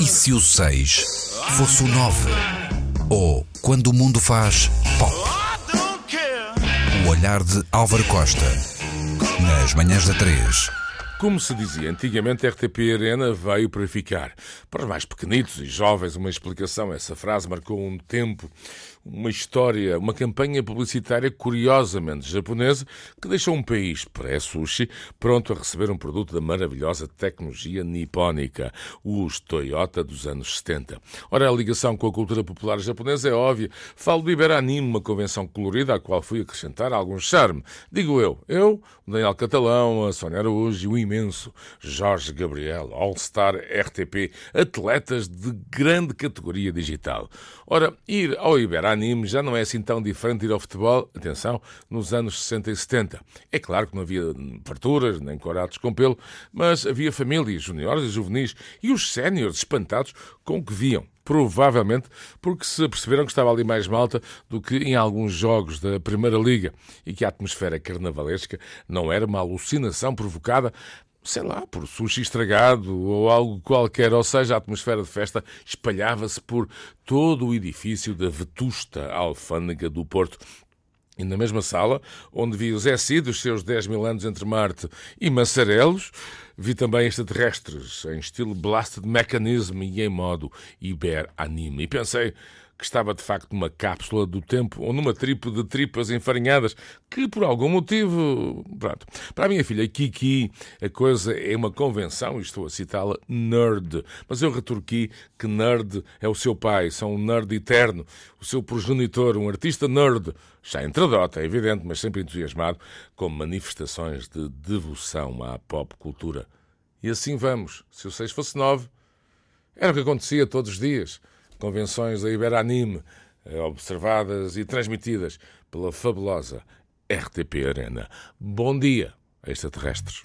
E se o 6 fosse o 9? Ou quando o mundo faz pop? O olhar de Álvaro Costa. Nas manhãs da 3. Como se dizia antigamente, a RTP Arena veio para ficar. Para os mais pequenitos e jovens, uma explicação. Essa frase marcou um tempo, uma história, uma campanha publicitária curiosamente japonesa que deixou um país, pré-sushi, pronto a receber um produto da maravilhosa tecnologia nipónica, os Toyota dos anos 70. Ora, a ligação com a cultura popular japonesa é óbvia. Falo do Iberanime, uma convenção colorida à qual fui acrescentar algum charme. Digo eu, eu, o Daniel Catalão, a Sônia Araújo e o imenso Jorge Gabriel, All-Star RTP, atletas de grande categoria digital. Ora, ir ao Iberanime já não é assim tão diferente de ir ao futebol, atenção, nos anos 60 e 70. É claro que não havia farturas, nem corados com pelo, mas havia famílias juniores e juvenis e os séniores espantados com o que viam provavelmente porque se aperceberam que estava ali mais malta do que em alguns jogos da Primeira Liga e que a atmosfera carnavalesca não era uma alucinação provocada sei lá, por sushi estragado ou algo qualquer, ou seja, a atmosfera de festa espalhava-se por todo o edifício da vetusta alfândega do Porto. E na mesma sala, onde vi o Zé Cid, os seus 10 mil anos entre Marte e Massarelos, vi também extraterrestres, em estilo Blasted Mechanism e em modo Iber-Anime. E pensei que estava de facto numa cápsula do tempo ou numa tripa de tripas enfarinhadas que, por algum motivo. Pronto. Para a minha filha Kiki, a coisa é uma convenção, e estou a citá-la, nerd. Mas eu retorqui que nerd é o seu pai, são um nerd eterno, o seu progenitor, um artista nerd. Já entradota, é evidente, mas sempre entusiasmado com manifestações de devoção à pop cultura. E assim vamos. Se o 6 fosse 9, era o que acontecia todos os dias convenções da Iberanime, eh, observadas e transmitidas pela fabulosa RTP Arena. Bom dia, extraterrestres.